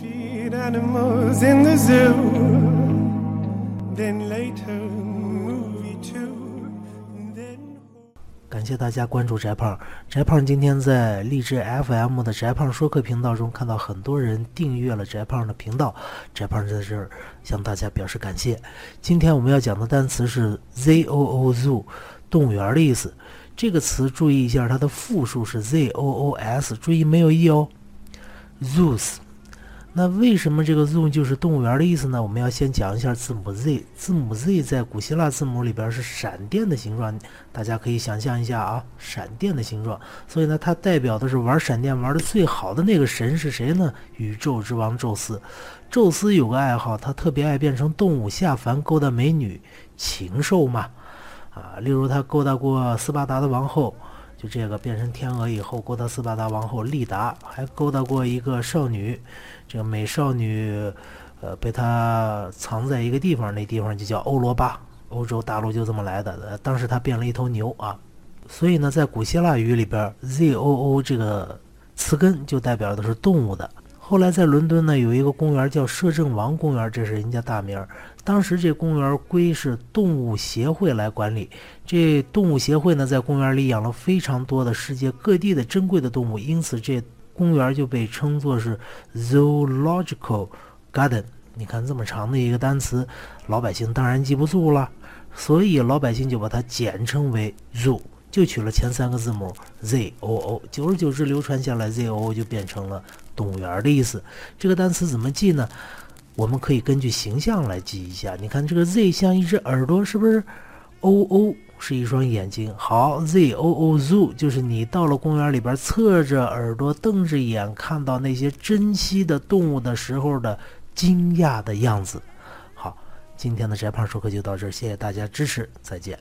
feed animals in the zoo. Then later, movie to，then 感谢大家关注翟胖。翟胖今天在励志 FM 的翟胖说课频道中看到很多人订阅了翟胖的频道，翟胖在这儿向大家表示感谢。今天我们要讲的单词是 zoo zoo，动物园的意思。这个词注意一下，它的复数是 zoos，注意没有 e 哦，zoos。那为什么这个 zoo 就是动物园的意思呢？我们要先讲一下字母 z。字母 z 在古希腊字母里边是闪电的形状，大家可以想象一下啊，闪电的形状。所以呢，它代表的是玩闪电玩的最好的那个神是谁呢？宇宙之王宙斯。宙斯有个爱好，他特别爱变成动物下凡勾搭美女，禽兽嘛。啊，例如他勾搭过斯巴达的王后。就这个变成天鹅以后，勾搭斯巴达王后利达，还勾搭过一个少女，这个美少女，呃，被他藏在一个地方，那地方就叫欧罗巴，欧洲大陆就这么来的。呃，当时他变了一头牛啊，所以呢，在古希腊语里边，z o o 这个词根就代表的是动物的。后来在伦敦呢，有一个公园叫摄政王公园，这是人家大名。当时这公园归是动物协会来管理。这动物协会呢，在公园里养了非常多的世界各地的珍贵的动物，因此这公园就被称作是 Zoological Garden。你看这么长的一个单词，老百姓当然记不住了，所以老百姓就把它简称为 Zoo，就取了前三个字母 Z O O。久而久之流传下来，Z O O 就变成了动物园的意思。这个单词怎么记呢？我们可以根据形象来记一下。你看这个 Z 像一只耳朵，是不是？O O 是一双眼睛。好，Z O O Zoo 就是你到了公园里边，侧着耳朵瞪着眼，看到那些珍稀的动物的时候的惊讶的样子。好，今天的翟胖说课就到这儿，谢谢大家支持，再见。